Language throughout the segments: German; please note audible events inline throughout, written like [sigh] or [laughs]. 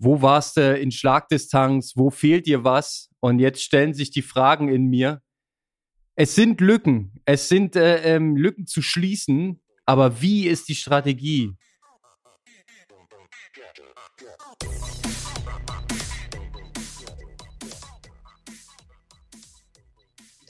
wo warst du in Schlagdistanz, wo fehlt dir was? Und jetzt stellen sich die Fragen in mir. Es sind Lücken, es sind äh, ähm, Lücken zu schließen, aber wie ist die Strategie?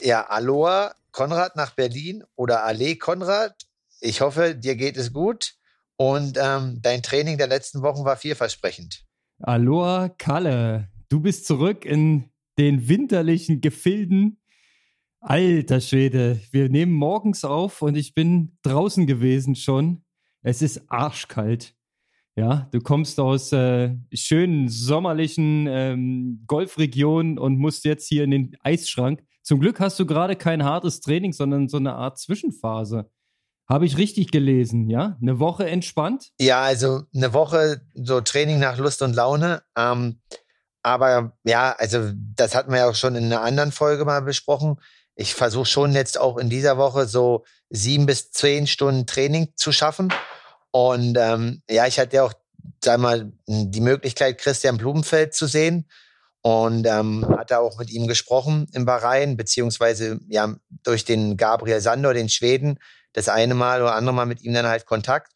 Ja, Aloha, Konrad nach Berlin oder Ale Konrad. Ich hoffe, dir geht es gut und ähm, dein Training der letzten Wochen war vielversprechend. Aloha, Kalle. Du bist zurück in den winterlichen Gefilden. Alter Schwede, wir nehmen morgens auf und ich bin draußen gewesen schon. Es ist arschkalt. Ja, du kommst aus äh, schönen sommerlichen ähm, Golfregionen und musst jetzt hier in den Eisschrank. Zum Glück hast du gerade kein hartes Training, sondern so eine Art Zwischenphase. Habe ich richtig gelesen, ja? Eine Woche entspannt? Ja, also eine Woche so Training nach Lust und Laune. Ähm, aber ja, also das hatten wir ja auch schon in einer anderen Folge mal besprochen. Ich versuche schon jetzt auch in dieser Woche so sieben bis zehn Stunden Training zu schaffen. Und ähm, ja, ich hatte ja auch, sag mal, die Möglichkeit, Christian Blumenfeld zu sehen und ähm, hat auch mit ihm gesprochen im Bahrain, beziehungsweise ja durch den Gabriel Sandor, den Schweden, das eine Mal oder andere Mal mit ihm dann halt Kontakt.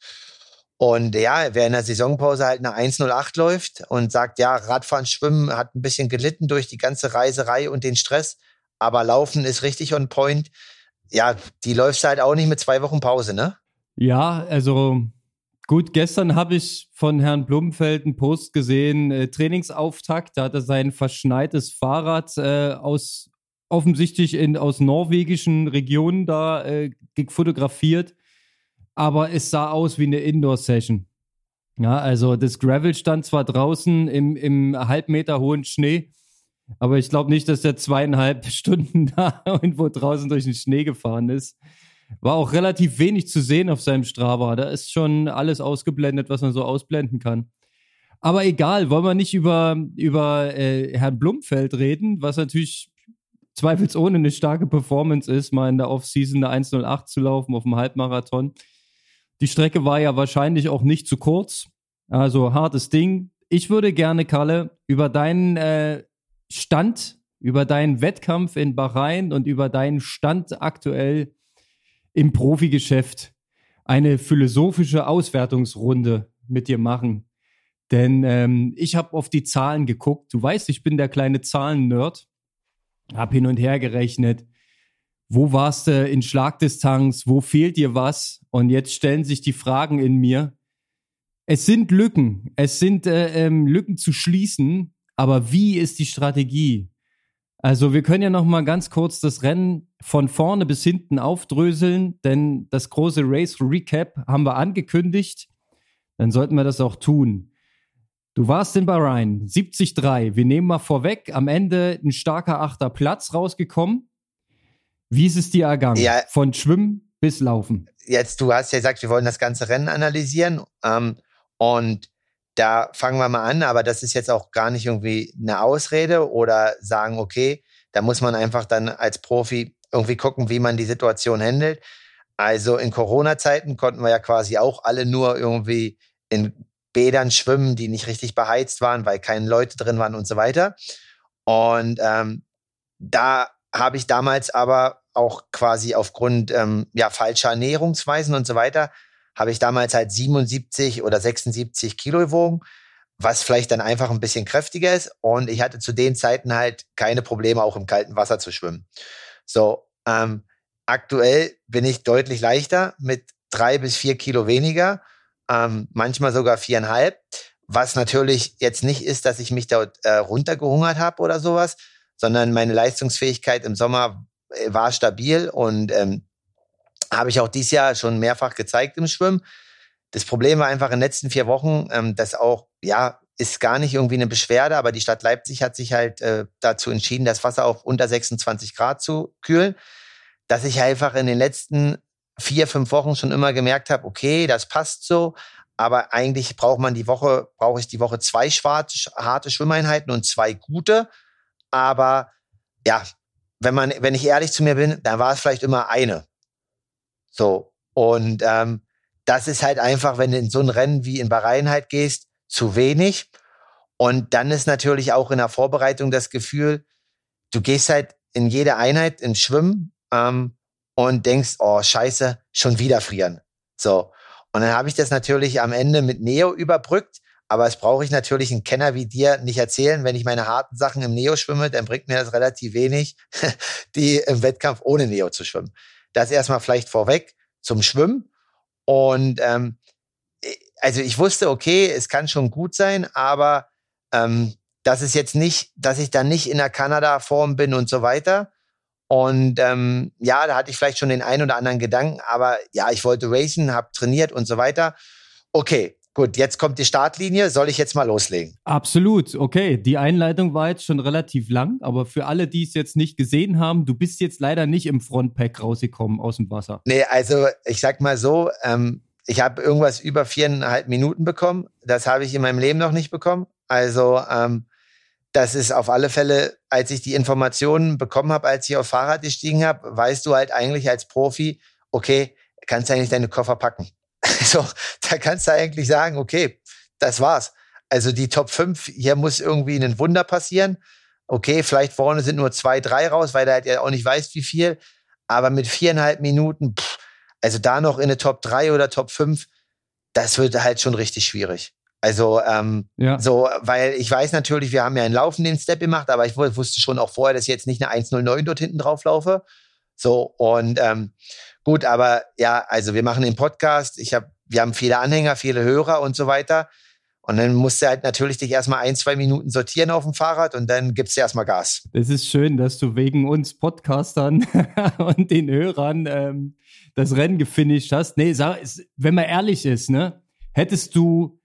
Und ja, wer in der Saisonpause halt eine 108 läuft und sagt, ja, Radfahren, Schwimmen hat ein bisschen gelitten durch die ganze Reiserei und den Stress, aber Laufen ist richtig on point. Ja, die läuft halt auch nicht mit zwei Wochen Pause, ne? Ja, also Gut, gestern habe ich von Herrn Blumenfeld einen Post gesehen, äh, Trainingsauftakt. Da hat er sein verschneites Fahrrad äh, aus offensichtlich in, aus norwegischen Regionen da äh, fotografiert. Aber es sah aus wie eine Indoor-Session. Ja, also das Gravel stand zwar draußen im, im Halbmeter hohen Schnee, aber ich glaube nicht, dass der zweieinhalb [laughs] Stunden da irgendwo draußen durch den Schnee gefahren ist. War auch relativ wenig zu sehen auf seinem Strava. Da ist schon alles ausgeblendet, was man so ausblenden kann. Aber egal, wollen wir nicht über, über äh, Herrn Blumfeld reden, was natürlich zweifelsohne eine starke Performance ist, mal in der Offseason eine 108 zu laufen auf dem Halbmarathon. Die Strecke war ja wahrscheinlich auch nicht zu kurz. Also hartes Ding. Ich würde gerne, Kalle, über deinen äh, Stand, über deinen Wettkampf in Bahrain und über deinen Stand aktuell im Profigeschäft eine philosophische Auswertungsrunde mit dir machen. Denn ähm, ich habe auf die Zahlen geguckt. Du weißt, ich bin der kleine Zahlen-Nerd. Hab hin und her gerechnet. Wo warst du in Schlagdistanz? Wo fehlt dir was? Und jetzt stellen sich die Fragen in mir. Es sind Lücken. Es sind äh, ähm, Lücken zu schließen. Aber wie ist die Strategie? Also wir können ja noch mal ganz kurz das Rennen von vorne bis hinten aufdröseln, denn das große Race Recap haben wir angekündigt. Dann sollten wir das auch tun. Du warst in Bahrain, 73. Wir nehmen mal vorweg, am Ende ein starker achter Platz rausgekommen. Wie ist es dir ergangen? Ja, Von Schwimmen bis Laufen. Jetzt, du hast ja gesagt, wir wollen das ganze Rennen analysieren. Ähm, und da fangen wir mal an, aber das ist jetzt auch gar nicht irgendwie eine Ausrede oder sagen, okay, da muss man einfach dann als Profi irgendwie gucken, wie man die Situation handelt. Also in Corona-Zeiten konnten wir ja quasi auch alle nur irgendwie in Bädern schwimmen, die nicht richtig beheizt waren, weil keine Leute drin waren und so weiter. Und ähm, da habe ich damals aber auch quasi aufgrund ähm, ja falscher Ernährungsweisen und so weiter habe ich damals halt 77 oder 76 Kilo gewogen, was vielleicht dann einfach ein bisschen kräftiger ist. Und ich hatte zu den Zeiten halt keine Probleme, auch im kalten Wasser zu schwimmen. So, ähm, aktuell bin ich deutlich leichter mit drei bis vier Kilo weniger, ähm, manchmal sogar viereinhalb. Was natürlich jetzt nicht ist, dass ich mich dort äh, runtergehungert habe oder sowas, sondern meine Leistungsfähigkeit im Sommer äh, war stabil und ähm, habe ich auch dieses Jahr schon mehrfach gezeigt im Schwimmen. Das Problem war einfach in den letzten vier Wochen, ähm, dass auch, ja, ist gar nicht irgendwie eine Beschwerde, aber die Stadt Leipzig hat sich halt äh, dazu entschieden, das Wasser auf unter 26 Grad zu kühlen, dass ich einfach in den letzten vier, fünf Wochen schon immer gemerkt habe, okay, das passt so, aber eigentlich braucht man die Woche, brauche ich die Woche zwei schwarze, harte Schwimmeinheiten und zwei gute. Aber ja, wenn man, wenn ich ehrlich zu mir bin, dann war es vielleicht immer eine. So. Und ähm, das ist halt einfach, wenn du in so ein Rennen wie in Bahrain halt gehst, zu wenig. Und dann ist natürlich auch in der Vorbereitung das Gefühl, du gehst halt in jede Einheit ins Schwimmen ähm, und denkst, oh scheiße, schon wieder frieren. So. Und dann habe ich das natürlich am Ende mit Neo überbrückt. Aber es brauche ich natürlich einen Kenner wie dir nicht erzählen. Wenn ich meine harten Sachen im Neo schwimme, dann bringt mir das relativ wenig, [laughs] die im Wettkampf ohne Neo zu schwimmen. Das erstmal vielleicht vorweg zum Schwimmen. Und ähm, also ich wusste, okay, es kann schon gut sein, aber ähm, das ist jetzt nicht, dass ich dann nicht in der Kanada-Form bin und so weiter. Und ähm, ja, da hatte ich vielleicht schon den einen oder anderen Gedanken, aber ja, ich wollte racen, habe trainiert und so weiter. Okay, gut, jetzt kommt die Startlinie. Soll ich jetzt mal loslegen? Absolut, okay. Die Einleitung war jetzt schon relativ lang, aber für alle, die es jetzt nicht gesehen haben, du bist jetzt leider nicht im Frontpack rausgekommen aus dem Wasser. Nee, also ich sag mal so, ähm, ich habe irgendwas über viereinhalb Minuten bekommen. Das habe ich in meinem Leben noch nicht bekommen. Also ähm, das ist auf alle Fälle, als ich die Informationen bekommen habe, als ich auf Fahrrad gestiegen habe, weißt du halt eigentlich als Profi, okay, kannst du eigentlich deine Koffer packen. [laughs] Also da kannst du eigentlich sagen, okay, das war's. Also die Top 5, hier muss irgendwie ein Wunder passieren. Okay, vielleicht vorne sind nur zwei, drei raus, weil der halt ja auch nicht weiß, wie viel. Aber mit viereinhalb Minuten, pff, also da noch in eine Top 3 oder Top 5, das wird halt schon richtig schwierig. Also ähm, ja. so, weil ich weiß natürlich, wir haben ja einen laufenden Step gemacht, aber ich wusste schon auch vorher, dass ich jetzt nicht eine 109 dort hinten drauf laufe. So und ähm, gut, aber ja, also wir machen den Podcast. Ich habe, wir haben viele Anhänger, viele Hörer und so weiter. Und dann musst du halt natürlich dich erstmal ein, zwei Minuten sortieren auf dem Fahrrad und dann gibst du erstmal Gas. Es ist schön, dass du wegen uns Podcastern [laughs] und den Hörern ähm, das Rennen gefinisht hast. Nee, sag, wenn man ehrlich ist, ne, hättest du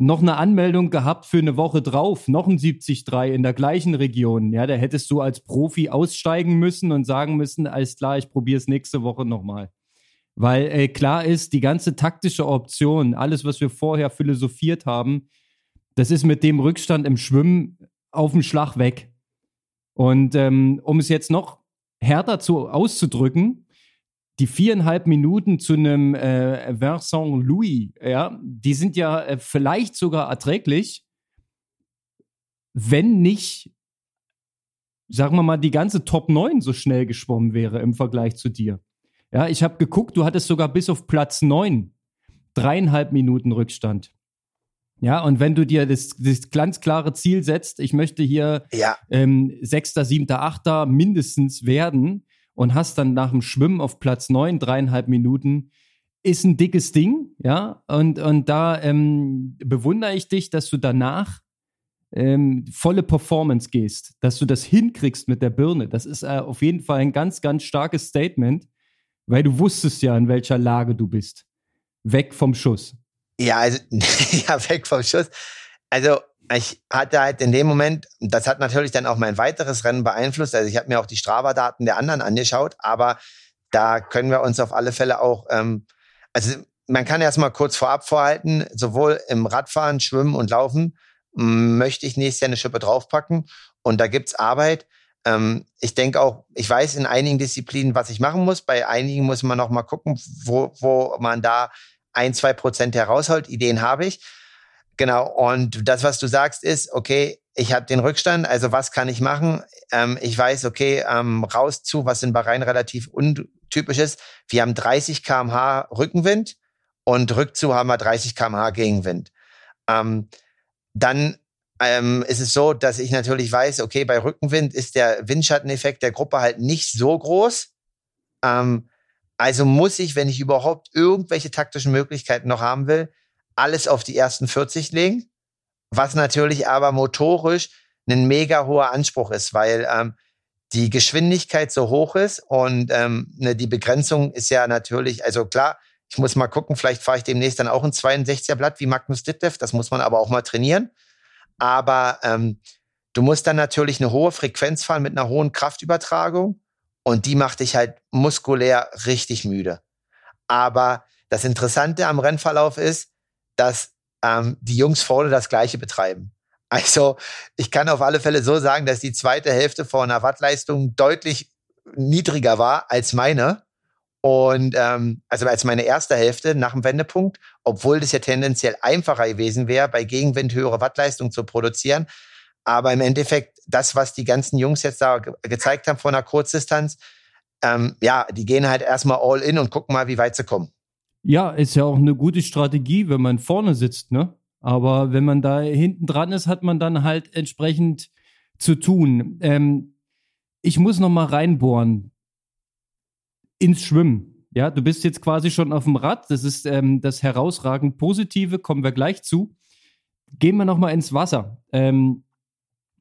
noch eine Anmeldung gehabt für eine Woche drauf, noch ein 73 in der gleichen Region. Ja, da hättest du als Profi aussteigen müssen und sagen müssen, alles klar, ich probiere es nächste Woche nochmal. Weil äh, klar ist, die ganze taktische Option, alles, was wir vorher philosophiert haben, das ist mit dem Rückstand im Schwimmen auf den Schlag weg. Und ähm, um es jetzt noch härter zu, auszudrücken, die viereinhalb Minuten zu einem äh, Vincent Louis, ja, die sind ja äh, vielleicht sogar erträglich, wenn nicht, sagen wir mal, die ganze Top 9 so schnell geschwommen wäre im Vergleich zu dir. Ja, ich habe geguckt, du hattest sogar bis auf Platz 9 dreieinhalb Minuten Rückstand. Ja, und wenn du dir das, das ganz klare Ziel setzt, ich möchte hier ja. ähm, Sechster, Siebter, Achter mindestens werden, und hast dann nach dem Schwimmen auf Platz neun dreieinhalb Minuten, ist ein dickes Ding, ja. Und, und da ähm, bewundere ich dich, dass du danach ähm, volle Performance gehst, dass du das hinkriegst mit der Birne. Das ist äh, auf jeden Fall ein ganz, ganz starkes Statement, weil du wusstest ja, in welcher Lage du bist. Weg vom Schuss. Ja, also, [laughs] ja, weg vom Schuss. Also, ich hatte halt in dem Moment, das hat natürlich dann auch mein weiteres Rennen beeinflusst. Also ich habe mir auch die Strava-Daten der anderen angeschaut, aber da können wir uns auf alle Fälle auch, ähm, also man kann erstmal kurz vorab vorhalten, sowohl im Radfahren, Schwimmen und Laufen möchte ich nächstes Jahr eine Schippe draufpacken und da gibt's Arbeit. Ähm, ich denke auch, ich weiß in einigen Disziplinen, was ich machen muss. Bei einigen muss man noch mal gucken, wo, wo man da ein, zwei Prozent herausholt. Ideen habe ich. Genau. Und das, was du sagst, ist, okay, ich habe den Rückstand, also was kann ich machen? Ähm, ich weiß, okay, ähm, raus zu, was in Bahrain relativ untypisch ist. Wir haben 30 kmh Rückenwind und rückzu haben wir 30 kmh Gegenwind. Ähm, dann ähm, ist es so, dass ich natürlich weiß, okay, bei Rückenwind ist der Windschatteneffekt der Gruppe halt nicht so groß. Ähm, also muss ich, wenn ich überhaupt irgendwelche taktischen Möglichkeiten noch haben will, alles auf die ersten 40 legen, was natürlich aber motorisch ein mega hoher Anspruch ist, weil ähm, die Geschwindigkeit so hoch ist und ähm, ne, die Begrenzung ist ja natürlich, also klar, ich muss mal gucken, vielleicht fahre ich demnächst dann auch ein 62er Blatt wie Magnus Ditlev, das muss man aber auch mal trainieren. Aber ähm, du musst dann natürlich eine hohe Frequenz fahren mit einer hohen Kraftübertragung und die macht dich halt muskulär richtig müde. Aber das Interessante am Rennverlauf ist, dass ähm, die Jungs vorne das Gleiche betreiben. Also ich kann auf alle Fälle so sagen, dass die zweite Hälfte von einer Wattleistung deutlich niedriger war als meine. Und ähm, also als meine erste Hälfte nach dem Wendepunkt, obwohl das ja tendenziell einfacher gewesen wäre, bei Gegenwind höhere Wattleistung zu produzieren. Aber im Endeffekt, das, was die ganzen Jungs jetzt da ge gezeigt haben von einer Kurzdistanz, ähm, ja, die gehen halt erstmal all in und gucken mal, wie weit sie kommen. Ja, ist ja auch eine gute Strategie, wenn man vorne sitzt, ne? Aber wenn man da hinten dran ist, hat man dann halt entsprechend zu tun. Ähm, ich muss noch mal reinbohren ins Schwimmen. Ja, du bist jetzt quasi schon auf dem Rad. Das ist ähm, das herausragend Positive. Kommen wir gleich zu. Gehen wir noch mal ins Wasser. Ähm,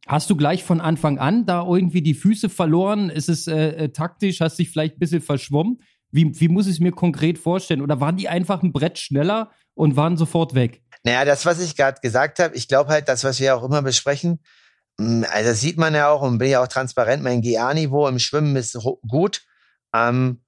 hast du gleich von Anfang an da irgendwie die Füße verloren? Ist es äh, äh, taktisch? Hast dich vielleicht ein bisschen verschwommen? Wie, wie muss ich es mir konkret vorstellen? Oder waren die einfach ein Brett schneller und waren sofort weg? Naja, das, was ich gerade gesagt habe, ich glaube halt, das, was wir auch immer besprechen, hm, also sieht man ja auch und bin ja auch transparent, mein GA-Niveau im Schwimmen ist gut. Ähm,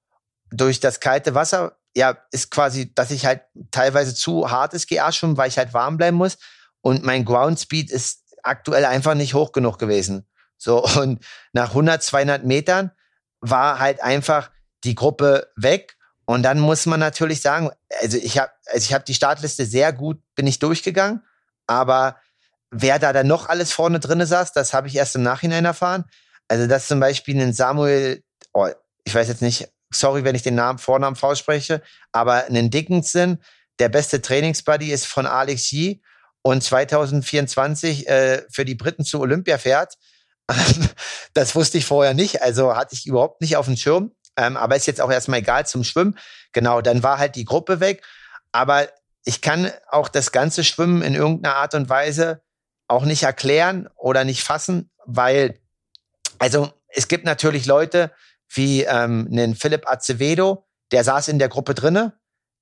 durch das kalte Wasser, ja, ist quasi, dass ich halt teilweise zu hartes GA schwimme, weil ich halt warm bleiben muss. Und mein Ground Speed ist aktuell einfach nicht hoch genug gewesen. So, [laughs] und nach 100, 200 Metern war halt einfach die Gruppe weg und dann muss man natürlich sagen, also ich habe also ich habe die Startliste sehr gut bin ich durchgegangen, aber wer da dann noch alles vorne drinne saß, das habe ich erst im Nachhinein erfahren. Also dass zum Beispiel ein Samuel, oh, ich weiß jetzt nicht, sorry, wenn ich den Namen Vornamen falsch spreche, aber einen Dickinson, der beste Trainingsbuddy ist von Alex Yee und 2024 äh, für die Briten zu Olympia fährt. [laughs] das wusste ich vorher nicht, also hatte ich überhaupt nicht auf dem Schirm. Ähm, aber ist jetzt auch erstmal egal zum Schwimmen. Genau, dann war halt die Gruppe weg. Aber ich kann auch das ganze Schwimmen in irgendeiner Art und Weise auch nicht erklären oder nicht fassen, weil, also es gibt natürlich Leute wie ähm, einen Philipp Acevedo, der saß in der Gruppe drinne.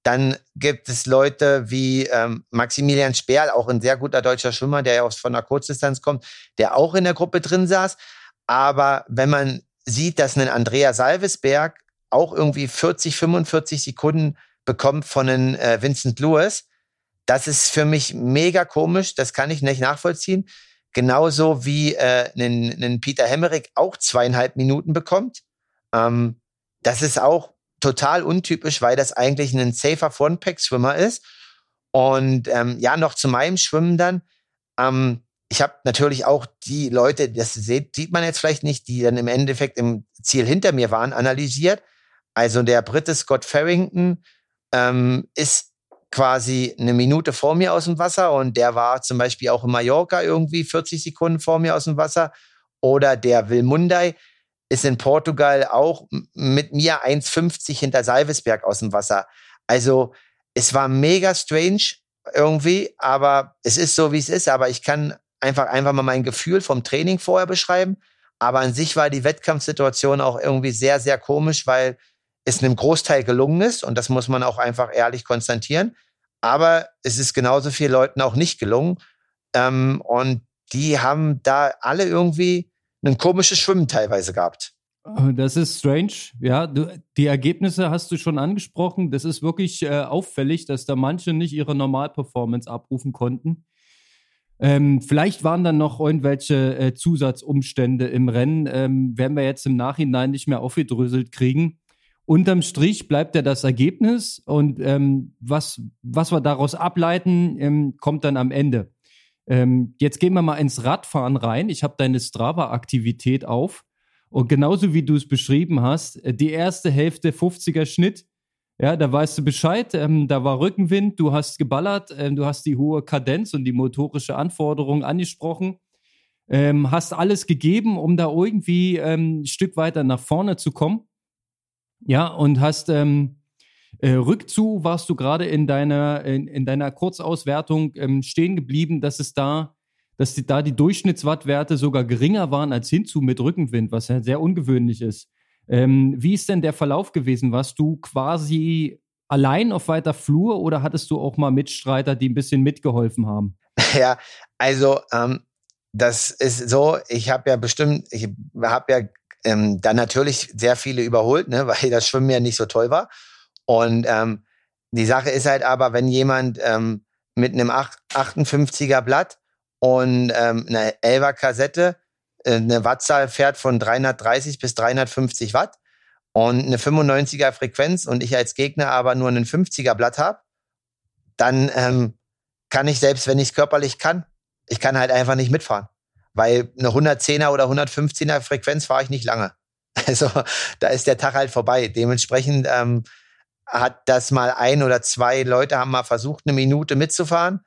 Dann gibt es Leute wie ähm, Maximilian Sperl, auch ein sehr guter deutscher Schwimmer, der ja aus von der Kurzdistanz kommt, der auch in der Gruppe drin saß. Aber wenn man sieht, dass ein Andrea Salvesberg auch irgendwie 40, 45 Sekunden bekommt von einem äh, Vincent Lewis. Das ist für mich mega komisch, das kann ich nicht nachvollziehen. Genauso wie äh, ein, ein Peter Hemmerich auch zweieinhalb Minuten bekommt. Ähm, das ist auch total untypisch, weil das eigentlich ein safer Frontpack-Schwimmer ist. Und ähm, ja, noch zu meinem Schwimmen dann. Ähm, ich habe natürlich auch die Leute, das sieht, sieht man jetzt vielleicht nicht, die dann im Endeffekt im Ziel hinter mir waren, analysiert. Also der Brite Scott Farrington ähm, ist quasi eine Minute vor mir aus dem Wasser und der war zum Beispiel auch in Mallorca irgendwie 40 Sekunden vor mir aus dem Wasser. Oder der Will Mundai ist in Portugal auch mit mir 1,50 hinter Salvesberg aus dem Wasser. Also es war mega strange irgendwie, aber es ist so, wie es ist. Aber ich kann einfach, einfach mal mein Gefühl vom Training vorher beschreiben. Aber an sich war die Wettkampfsituation auch irgendwie sehr, sehr komisch, weil es einem Großteil gelungen ist. Und das muss man auch einfach ehrlich konstatieren. Aber es ist genauso vielen Leuten auch nicht gelungen. Ähm, und die haben da alle irgendwie ein komisches Schwimmen teilweise gehabt. Äh, das ist strange. Ja, du, die Ergebnisse hast du schon angesprochen. Das ist wirklich äh, auffällig, dass da manche nicht ihre Normalperformance abrufen konnten. Ähm, vielleicht waren dann noch irgendwelche äh, Zusatzumstände im Rennen, ähm, werden wir jetzt im Nachhinein nicht mehr aufgedröselt kriegen. Unterm Strich bleibt ja das Ergebnis und ähm, was, was wir daraus ableiten, ähm, kommt dann am Ende. Ähm, jetzt gehen wir mal ins Radfahren rein. Ich habe deine Strava-Aktivität auf und genauso wie du es beschrieben hast, äh, die erste Hälfte 50er Schnitt, ja, da weißt du Bescheid. Ähm, da war Rückenwind, du hast geballert, ähm, du hast die hohe Kadenz und die motorische Anforderung angesprochen. Ähm, hast alles gegeben, um da irgendwie ähm, ein Stück weiter nach vorne zu kommen. Ja, und hast ähm, äh, Rückzu warst du gerade in deiner, in, in deiner Kurzauswertung ähm, stehen geblieben, dass es da, dass die, da die Durchschnittswattwerte sogar geringer waren als hinzu mit Rückenwind, was ja sehr ungewöhnlich ist. Ähm, wie ist denn der Verlauf gewesen? Warst du quasi allein auf weiter Flur oder hattest du auch mal Mitstreiter, die ein bisschen mitgeholfen haben? [laughs] Ja, also ähm, das ist so, ich habe ja bestimmt, ich habe ja ähm, dann natürlich sehr viele überholt, ne, [laughs] weil das Schwimmen ja nicht so toll war. Und ähm, die Sache ist halt aber, wenn jemand ähm, mit einem 58er Blatt und ähm, einer 11er Kassette eine Wattzahl fährt von 330 bis 350 Watt und eine 95er Frequenz und ich als Gegner aber nur einen 50er Blatt habe, dann ähm, kann ich selbst, wenn ich es körperlich kann, ich kann halt einfach nicht mitfahren. Weil eine 110er oder 115er Frequenz fahre ich nicht lange. [laughs] Also da ist der Tag halt vorbei. Dementsprechend ähm, hat das mal ein oder zwei Leute haben mal versucht, eine Minute mitzufahren.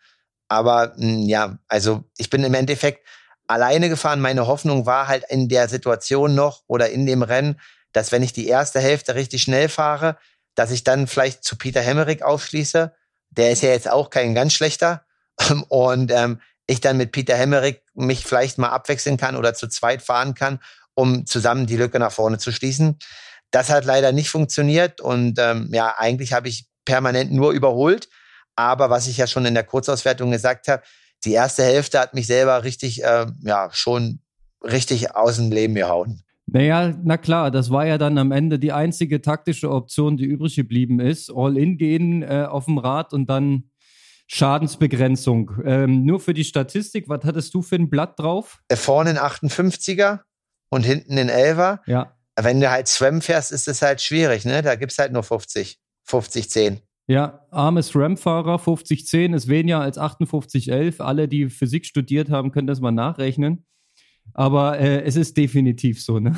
Aber mh, hm, ja, also ich bin im Endeffekt alleine gefahren. Meine Hoffnung war halt in der Situation noch oder in dem Rennen, dass wenn ich die erste Hälfte richtig schnell fahre, dass ich dann vielleicht zu Peter Hemmerich aufschließe. Der ist ja jetzt auch kein ganz schlechter. [laughs] Und ähm, ich dann mit Peter Hemmerich mich vielleicht mal abwechseln kann oder zu zweit fahren kann, um zusammen die Lücke nach vorne zu schließen. Das hat leider nicht funktioniert und ähm, ja, eigentlich habe ich permanent nur überholt. Aber was ich ja schon in der Kurzauswertung gesagt habe, die erste Hälfte hat mich selber richtig, äh, ja, schon richtig aus dem Leben gehauen. Naja, na klar, das war ja dann am Ende die einzige taktische Option, die übrig geblieben ist. All-in gehen äh, auf dem Rad und dann Schadensbegrenzung. Ähm, nur für die Statistik, was hattest du für ein Blatt drauf? Äh, vorne ein 58er und hinten ein 11er. Ja. Wenn du halt Swam fährst, ist es halt schwierig, ne? Da gibt es halt nur 50, 50, 10. Ja, armes RAM-Fahrer, 5010 ist weniger als 5811. Alle, die Physik studiert haben, können das mal nachrechnen. Aber äh, es ist definitiv so, ne?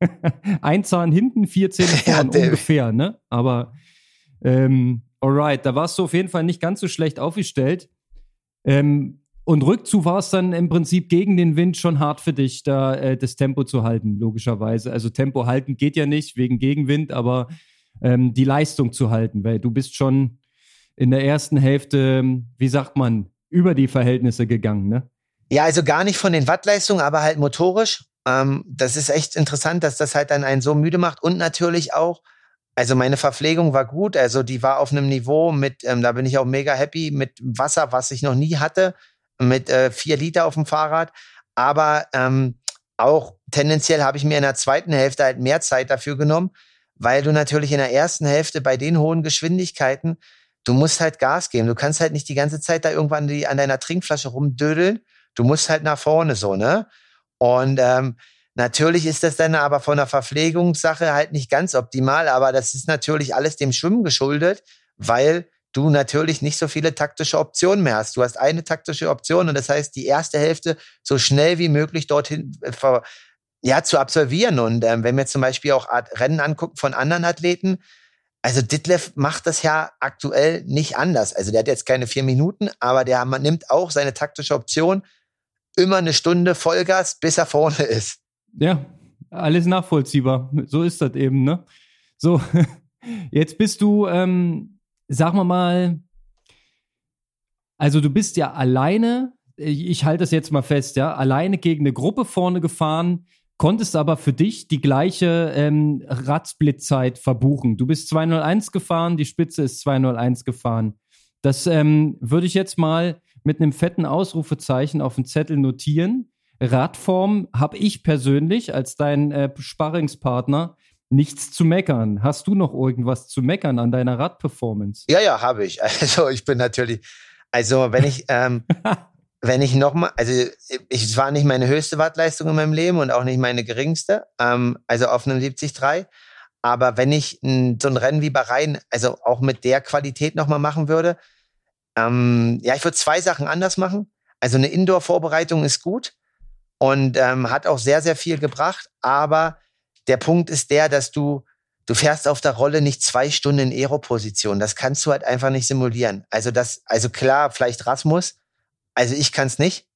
[laughs] Ein Zahn hinten, vier Zähne vorne [laughs] ja, ungefähr, ne? Aber ähm, alright, da warst du auf jeden Fall nicht ganz so schlecht aufgestellt. Ähm, und Rückzug war es dann im Prinzip gegen den Wind schon hart für dich, da äh, das Tempo zu halten, logischerweise. Also Tempo halten geht ja nicht wegen Gegenwind, aber ähm, die Leistung zu halten, weil du bist schon in der ersten Hälfte, wie sagt man, über die Verhältnisse gegangen, ne? Ja, also gar nicht von den Wattleistungen, aber halt motorisch. Ähm, das ist echt interessant, dass das halt dann einen so müde macht und natürlich auch, also meine Verpflegung war gut, also die war auf einem Niveau mit, ähm, da bin ich auch mega happy mit Wasser, was ich noch nie hatte, mit äh, vier Liter auf dem Fahrrad, aber ähm, auch tendenziell habe ich mir in der zweiten Hälfte halt mehr Zeit dafür genommen, weil du natürlich in der ersten Hälfte bei den hohen Geschwindigkeiten, du musst halt Gas geben. Du kannst halt nicht die ganze Zeit da irgendwann die, an deiner Trinkflasche rumdödeln. Du musst halt nach vorne so, ne? Und ähm, natürlich ist das dann aber von der Verpflegungssache halt nicht ganz optimal, aber das ist natürlich alles dem Schwimmen geschuldet, weil du natürlich nicht so viele taktische Optionen mehr hast. Du hast eine taktische Option und das heißt, die erste Hälfte so schnell wie möglich dorthin äh, ja, zu absolvieren. Und ähm, wenn wir zum Beispiel auch Rennen angucken von anderen Athleten, also Ditlev macht das ja aktuell nicht anders. Also der hat jetzt keine vier Minuten, aber der man nimmt auch seine taktische Option immer eine Stunde Vollgas, bis er vorne [laughs] ist. Ja, alles nachvollziehbar. So ist das eben, ne? So, [laughs] jetzt bist du, ähm, sagen wir mal, also du bist ja alleine, ich halte das jetzt mal fest, ja, alleine gegen eine Gruppe vorne gefahren, konntest aber für dich die gleiche ähm, Radsplitzeit verbuchen. Du bist 201 gefahren, die Spitze ist 201 gefahren. Das ähm, würde ich jetzt mal mit einem fetten Ausrufezeichen auf den Zettel notieren. Radform habe ich persönlich als dein äh, Sparringspartner nichts zu meckern. Hast du noch irgendwas zu meckern an deiner Radperformance? Ja, ja, habe ich. [laughs] Also ich bin natürlich, also wenn ich ähm, [laughs] wenn ich nochmal, also es war nicht meine höchste Wattleistung in meinem Leben und auch nicht meine geringste, ähm, also auf einem 73. Aber wenn ich n, so ein Rennen wie Bahrain, also auch mit der Qualität nochmal machen würde, ähm, ja, ich würde zwei Sachen anders machen. Also eine Indoor-Vorbereitung ist gut und ähm, hat auch sehr, sehr viel gebracht. Aber der Punkt ist der, dass du, du fährst auf der Rolle nicht zwei Stunden in Aero-Position. Das kannst du halt einfach nicht simulieren. Also das, also klar, vielleicht Rasmus, also ich kann es nicht.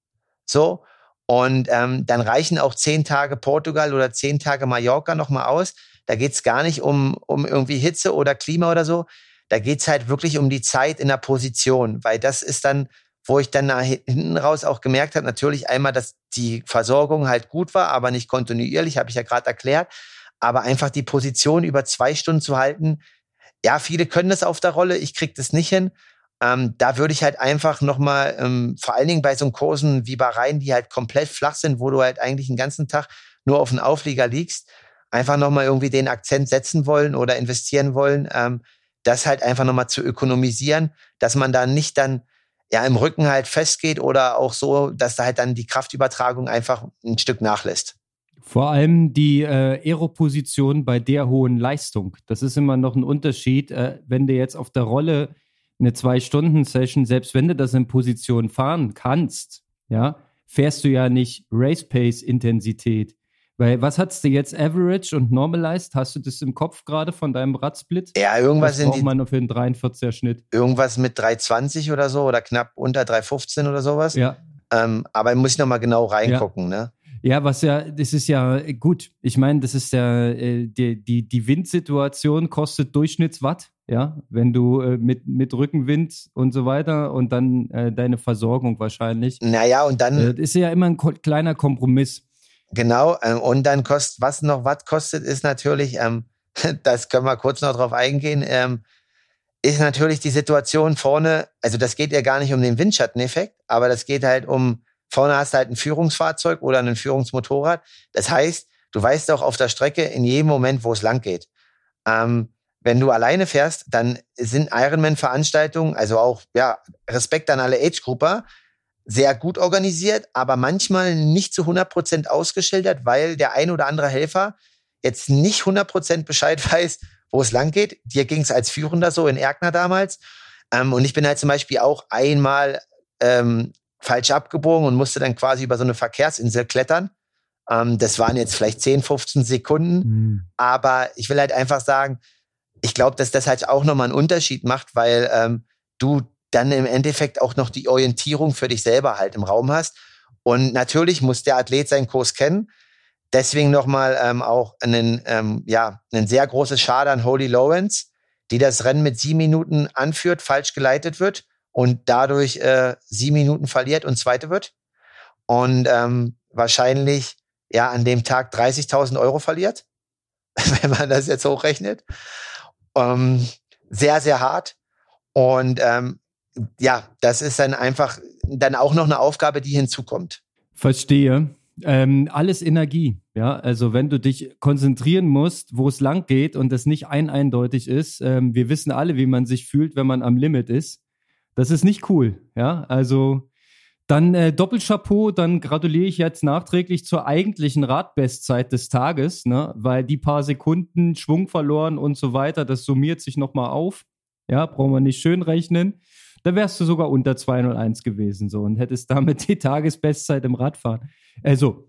So. Und ähm, dann reichen auch zehn Tage Portugal oder zehn Tage Mallorca nochmal aus. Da geht's gar nicht um, um irgendwie Hitze oder Klima oder so. Da geht's halt wirklich um die Zeit in der Position, weil das ist dann, wo ich dann nach hinten raus auch gemerkt habe, natürlich einmal, dass die Versorgung halt gut war, aber nicht kontinuierlich, habe ich ja gerade erklärt. Aber einfach die Position über zwei Stunden zu halten, ja, viele können das auf der Rolle, ich krieg das nicht hin. Ähm, da würde ich halt einfach nochmal, ähm, vor allen Dingen bei so Kursen wie Bahrain, die halt komplett flach sind, wo du halt eigentlich den ganzen Tag nur auf dem Auflieger liegst, einfach nochmal irgendwie den Akzent setzen wollen oder investieren wollen, ähm, das halt einfach nochmal zu ökonomisieren, dass man da nicht dann ja im Rücken halt festgeht oder auch so, dass da halt dann die Kraftübertragung einfach ein Stück nachlässt. Vor allem die äh, Aeroposition bei der hohen Leistung. Das ist immer noch ein Unterschied, äh, wenn du jetzt auf der Rolle eine Zwei-Stunden-Session, selbst wenn du das in Position fahren kannst, ja, fährst du ja nicht Race-Pace-Intensität. Weil was hast du jetzt Average und Normalized? Hast du das im Kopf gerade von deinem Radsplit? Ja, irgendwas was braucht man für einen 43er Schnitt. Irgendwas mit 320 oder so oder knapp unter 315 oder sowas. Ja. Ähm, aber muss ich noch mal genau reingucken, ja. ne? Ja, was ja, das ist ja gut. Ich meine, das ist ja, äh, die, die, die Windsituation kostet Durchschnittswatt, ja, wenn du äh, mit, mit Rückenwind und so weiter und dann äh, deine Versorgung wahrscheinlich. Naja, und dann. Äh, das ist ja immer ein kleiner Kompromiss. Genau, ähm, und dann kostet, was noch Watt kostet, ist natürlich, ähm, [laughs] das können wir kurz noch drauf eingehen, ähm, ist natürlich die Situation vorne, also das geht ja gar nicht um den Windschatteneffekt, aber das geht halt um, vorne hast du halt ein Führungsfahrzeug oder ein Führungsmotorrad. Das heißt, du weißt auch auf der Strecke in jedem Moment, wo es lang geht. Ähm, wenn du alleine fährst, dann sind Ironman-Veranstaltungen, also auch, ja, Respekt an alle Age-Grupper, sehr gut organisiert, aber manchmal nicht zu 100 Prozent ausgeschildert, weil der ein oder andere Helfer jetzt nicht 100 Prozent Bescheid [laughs] weiß, wo es lang geht. Dir ging es als Führender so in Erkner damals. Ähm, und ich bin halt zum Beispiel auch einmal ähm, falsch abgebogen und musste dann quasi über so eine Verkehrsinsel klettern. Ähm, das waren jetzt vielleicht 10, 15 Sekunden. Mhm. Aber ich will halt einfach sagen, ich glaube, dass das halt auch nochmal einen Unterschied macht, weil ähm, du dann im Endeffekt auch noch die Orientierung für dich selber halt im Raum hast. Und natürlich muss der Athlet seinen Kurs kennen. Deswegen nochmal ähm, auch einen, ähm, ja, ein sehr großes Schade an Holy Lawrence, die das Rennen mit sieben Minuten anführt, falsch geleitet wird und dadurch äh, sieben Minuten verliert und zweite wird. Und ähm, wahrscheinlich ja an dem Tag 30.000 Euro verliert, [laughs] wenn man das jetzt hochrechnet. Ähm, sehr, sehr hart. Und ähm, ja, das ist dann einfach dann auch noch eine Aufgabe, die hinzukommt. Verstehe. Ähm, alles Energie, ja. Also wenn du dich konzentrieren musst, wo es lang geht und es nicht ein eindeutig ist, ähm, wir wissen alle, wie man sich fühlt, wenn man am Limit ist. Das ist nicht cool, ja. Also dann äh, Doppelchapeau, dann gratuliere ich jetzt nachträglich zur eigentlichen Radbestzeit des Tages, ne? weil die paar Sekunden Schwung verloren und so weiter, das summiert sich nochmal auf. Ja, brauchen wir nicht schön rechnen da wärst du sogar unter 201 gewesen so und hättest damit die Tagesbestzeit im Radfahren. Also,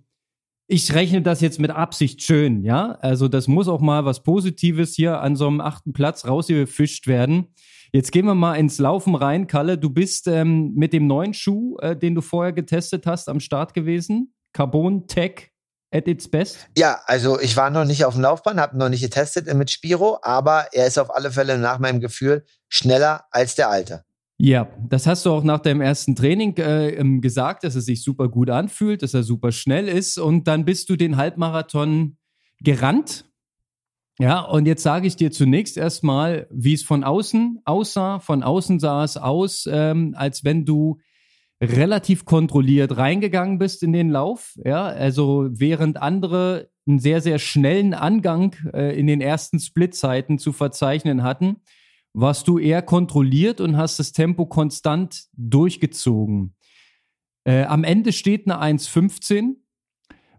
ich rechne das jetzt mit Absicht schön, ja. Also, das muss auch mal was Positives hier an so einem achten Platz rausgefischt werden. Jetzt gehen wir mal ins Laufen rein, Kalle. Du bist ähm, mit dem neuen Schuh, äh, den du vorher getestet hast, am Start gewesen. Carbon Tech at its best? Ja, also ich war noch nicht auf dem Laufbahn, habe noch nicht getestet mit Spiro, aber er ist auf alle Fälle nach meinem Gefühl schneller als der alte. Ja, das hast du auch nach deinem ersten Training äh, gesagt, dass es sich super gut anfühlt, dass er super schnell ist und dann bist du den Halbmarathon gerannt. Ja, und jetzt sage ich dir zunächst erstmal, wie es von außen aussah. Von außen sah es aus, ähm, als wenn du relativ kontrolliert reingegangen bist in den Lauf. Ja, also während andere einen sehr, sehr schnellen Angang äh, in den ersten Splitzeiten zu verzeichnen hatten, warst du eher kontrolliert und hast das Tempo konstant durchgezogen. Äh, am Ende steht eine 1,15,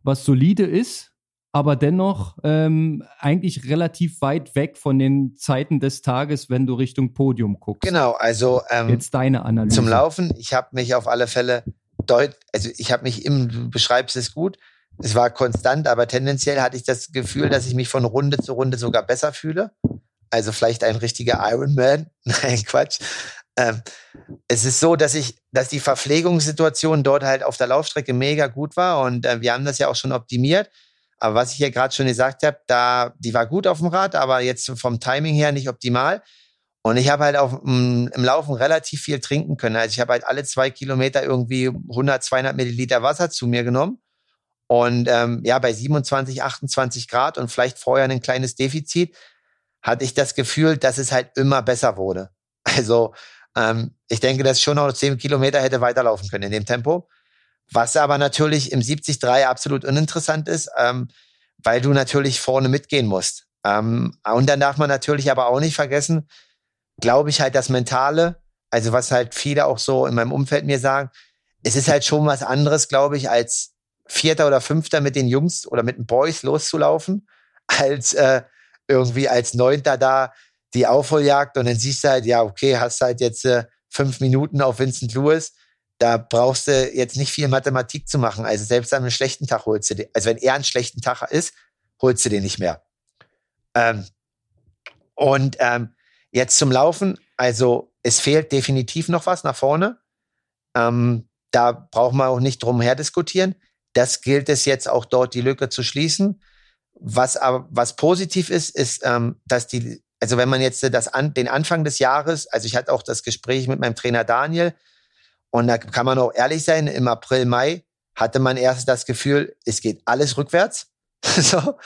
was solide ist, aber dennoch ähm, eigentlich relativ weit weg von den Zeiten des Tages, wenn du Richtung Podium guckst. Genau, also ähm, jetzt deine Analyse. Zum Laufen, ich habe mich auf alle Fälle deut, also ich habe mich im, du beschreibst es gut, es war konstant, aber tendenziell hatte ich das Gefühl, dass ich mich von Runde zu Runde sogar besser fühle also vielleicht ein richtiger Ironman. [laughs] Nein, Quatsch. Ähm, es ist so, dass ich, dass die Verpflegungssituation dort halt auf der Laufstrecke mega gut war und äh, wir haben das ja auch schon optimiert. Aber was ich ja gerade schon gesagt habe, da die war gut auf dem Rad, aber jetzt vom Timing her nicht optimal. Und ich habe halt auf, m, im Laufen relativ viel trinken können. Also ich habe halt alle zwei Kilometer irgendwie 100, 200 Milliliter Wasser zu mir genommen. Und ähm, ja, bei 27, 28 Grad und vielleicht vorher ein kleines Defizit hatte ich das Gefühl, dass es halt immer besser wurde. Also ähm, ich denke, dass ich schon noch zehn Kilometer hätte weiterlaufen können in dem Tempo. Was aber natürlich im 73 absolut uninteressant ist, ähm, weil du natürlich vorne mitgehen musst. Ähm, und dann darf man natürlich aber auch nicht vergessen, glaube ich halt das Mentale, also was halt viele auch so in meinem Umfeld mir sagen, es ist halt schon was anderes, glaube ich, als Vierter oder Fünfter mit den Jungs oder mit den Boys loszulaufen, [laughs] als äh, irgendwie als Neunter da die Aufholjagd und dann siehst du halt, ja, okay, hast halt jetzt äh, fünf Minuten auf Vincent Lewis. Da brauchst du jetzt nicht viel Mathematik zu machen. Also selbst an einem schlechten Tag holst du den, also wenn er einen schlechten Tag ist, holst du den nicht mehr. Ähm, und ähm, jetzt zum Laufen, also es fehlt definitiv noch was nach vorne. Ähm, da braucht man auch nicht drum her diskutieren. Das gilt es jetzt auch dort die Lücke zu schließen. Was aber was positiv ist, ist, ähm, dass die, also wenn man jetzt das an, den Anfang des Jahres, also ich hatte auch das Gespräch mit meinem Trainer Daniel und da kann man auch ehrlich sein, im April, Mai hatte man erst das Gefühl, es geht alles rückwärts. [laughs] so.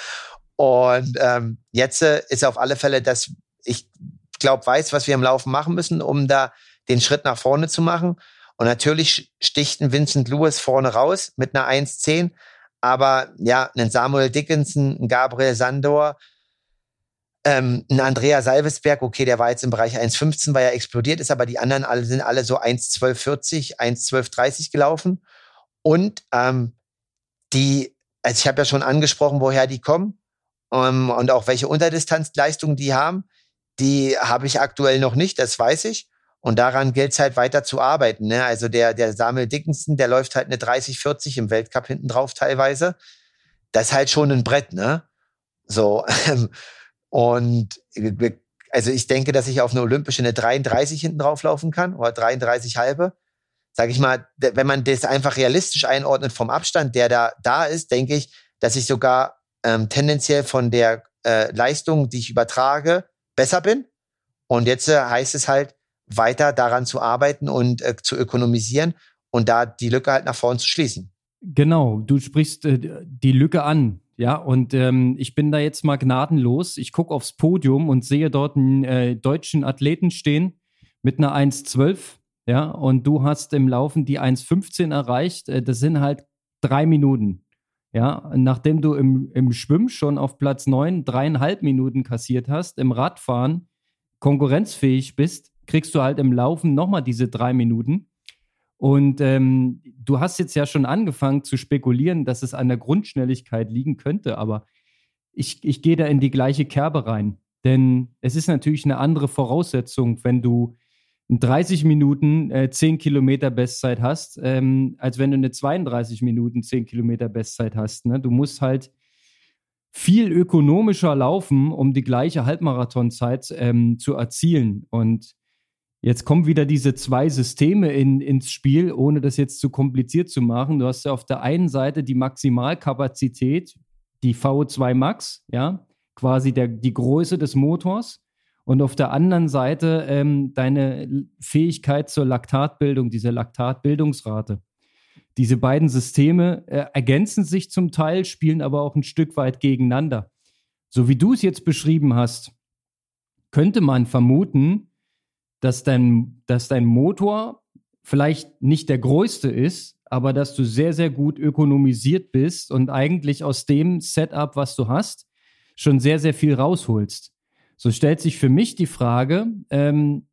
Und ähm, jetzt äh, ist auf alle Fälle, dass ich glaube, weiß, was wir im Laufen machen müssen, um da den Schritt nach vorne zu machen. Und natürlich sticht ein Vincent Lewis vorne raus mit einer 1,10. Aber ja, ein Samuel Dickinson, ein Gabriel Sandor, ähm, ein Andrea Salvesberg, okay, der war jetzt im Bereich 1,15, weil er explodiert ist, aber die anderen alle sind alle so 1,1240, 1,1230 gelaufen. Und ähm, die, also ich habe ja schon angesprochen, woher die kommen ähm, und auch welche Unterdistanzleistungen die haben. Die habe ich aktuell noch nicht, das weiß ich. Und daran gilt es halt weiter zu arbeiten. Ne? Also der, der Samuel Dickinson, der läuft halt eine 30, 40 im Weltcup hinten drauf teilweise. Das ist halt schon ein Brett, ne? So. [laughs] Und also ich denke, dass ich auf eine olympische eine 33 hinten drauf laufen kann oder 33 halbe. Sag ich mal, wenn man das einfach realistisch einordnet vom Abstand, der da da ist, denke ich, dass ich sogar ähm, tendenziell von der äh, Leistung, die ich übertrage, besser bin. Und jetzt äh, heißt es halt, weiter daran zu arbeiten und äh, zu ökonomisieren und da die Lücke halt nach vorne zu schließen. Genau, du sprichst äh, die Lücke an, ja, und ähm, ich bin da jetzt mal gnadenlos. Ich gucke aufs Podium und sehe dort einen äh, deutschen Athleten stehen mit einer 1,12, ja, und du hast im Laufen die 1,15 erreicht. Äh, das sind halt drei Minuten. Ja, nachdem du im, im Schwimmen schon auf Platz 9 dreieinhalb Minuten kassiert hast, im Radfahren konkurrenzfähig bist, kriegst du halt im Laufen nochmal diese drei Minuten. Und ähm, du hast jetzt ja schon angefangen zu spekulieren, dass es an der Grundschnelligkeit liegen könnte, aber ich, ich gehe da in die gleiche Kerbe rein. Denn es ist natürlich eine andere Voraussetzung, wenn du in 30 Minuten äh, 10 Kilometer Bestzeit hast, ähm, als wenn du eine 32 Minuten 10 Kilometer Bestzeit hast. Ne? Du musst halt viel ökonomischer laufen, um die gleiche Halbmarathonzeit ähm, zu erzielen. Und Jetzt kommen wieder diese zwei Systeme in, ins Spiel, ohne das jetzt zu kompliziert zu machen. Du hast ja auf der einen Seite die Maximalkapazität, die VO2 Max, ja, quasi der, die Größe des Motors. Und auf der anderen Seite ähm, deine Fähigkeit zur Laktatbildung, diese Laktatbildungsrate. Diese beiden Systeme äh, ergänzen sich zum Teil, spielen aber auch ein Stück weit gegeneinander. So wie du es jetzt beschrieben hast, könnte man vermuten, dass dein, dass dein Motor vielleicht nicht der größte ist, aber dass du sehr, sehr gut ökonomisiert bist und eigentlich aus dem Setup, was du hast, schon sehr, sehr viel rausholst. So stellt sich für mich die Frage, ähm,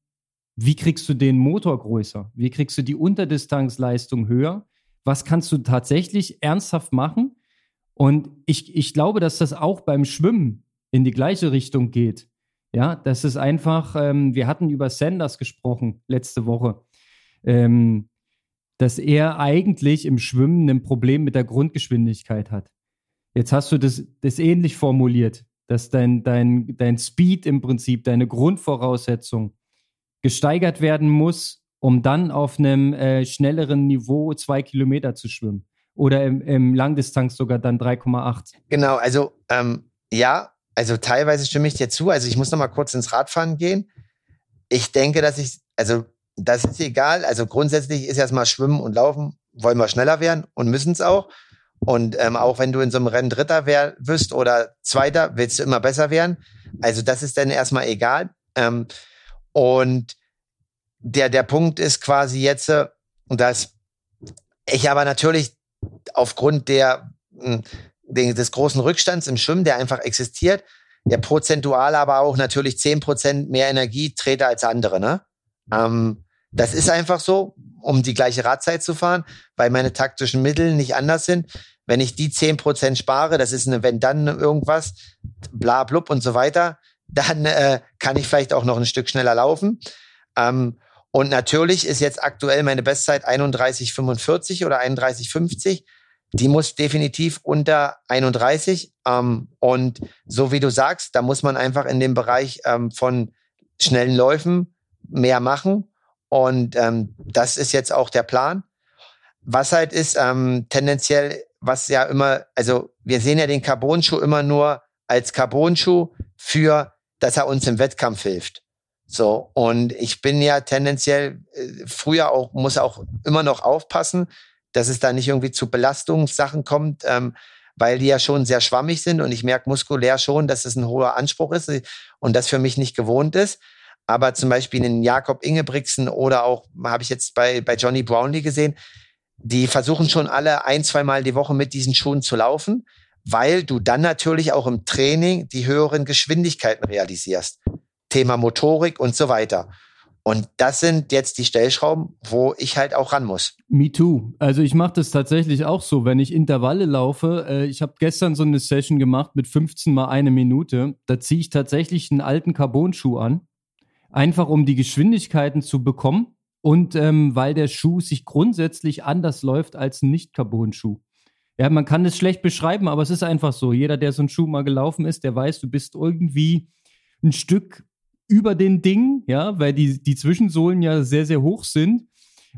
wie kriegst du den Motor größer? Wie kriegst du die Unterdistanzleistung höher? Was kannst du tatsächlich ernsthaft machen? Und ich, ich glaube, dass das auch beim Schwimmen in die gleiche Richtung geht. Ja, das ist einfach, ähm, wir hatten über Sanders gesprochen letzte Woche, ähm, dass er eigentlich im Schwimmen ein Problem mit der Grundgeschwindigkeit hat. Jetzt hast du das, das ähnlich formuliert, dass dein, dein, dein Speed im Prinzip, deine Grundvoraussetzung gesteigert werden muss, um dann auf einem äh, schnelleren Niveau zwei Kilometer zu schwimmen. Oder im, im Langdistanz sogar dann 3,8. Genau, also ähm, ja, also teilweise stimme ich dir zu. Also ich muss noch mal kurz ins Radfahren gehen. Ich denke, dass ich, also das ist egal. Also grundsätzlich ist erstmal Schwimmen und Laufen, wollen wir schneller werden und müssen es auch. Und ähm, auch wenn du in so einem Rennen Dritter wär, wirst oder Zweiter, willst du immer besser werden. Also das ist dann erstmal egal. Ähm, und der, der Punkt ist quasi jetzt, äh, dass ich aber natürlich aufgrund der, hm, des großen Rückstands im Schwimmen, der einfach existiert, der prozentual aber auch natürlich zehn Prozent mehr Energie trete als andere. Ne? Ähm, das ist einfach so, um die gleiche Radzeit zu fahren, weil meine taktischen Mittel nicht anders sind. wenn ich die zehn Prozent spare, das ist eine wenn dann irgendwas, bla blub und so weiter, [laughs] dann äh, kann ich vielleicht auch noch ein Stück schneller laufen. Ähm, und natürlich ist jetzt aktuell meine Bestzeit 31,45 oder 31,50. Die muss definitiv unter 31. Ähm, und so wie du sagst, da muss man einfach in dem Bereich ähm, von schnellen Läufen mehr machen. Und ähm, das ist jetzt auch der Plan. Was halt ist, ähm, tendenziell, was ja immer, also wir sehen ja den Carbon-Schuh immer nur als Carbon-Schuh für, dass er uns im Wettkampf hilft. So, und ich bin ja tendenziell äh, früher auch, muss auch immer noch aufpassen, dass es da nicht irgendwie zu Belastungssachen kommt, ähm, weil die ja schon sehr schwammig sind und ich merke muskulär schon, dass es ein hoher Anspruch ist und das für mich nicht gewohnt ist. Aber zum Beispiel in Jakob Ingebrigtsen oder auch, habe ich jetzt bei, bei Johnny Brownlee gesehen, die versuchen schon alle ein, zweimal die Woche mit diesen Schuhen zu laufen, weil du dann natürlich auch im Training die höheren Geschwindigkeiten realisierst. Thema Motorik und so weiter. Und das sind jetzt die Stellschrauben, wo ich halt auch ran muss. Me too. Also ich mache das tatsächlich auch so, wenn ich Intervalle laufe. Äh, ich habe gestern so eine Session gemacht mit 15 mal eine Minute. Da ziehe ich tatsächlich einen alten Carbon-Schuh an, einfach um die Geschwindigkeiten zu bekommen und ähm, weil der Schuh sich grundsätzlich anders läuft als ein Nicht-Carbon-Schuh. Ja, man kann es schlecht beschreiben, aber es ist einfach so. Jeder, der so einen Schuh mal gelaufen ist, der weiß, du bist irgendwie ein Stück über den Ding, ja, weil die, die Zwischensohlen ja sehr, sehr hoch sind.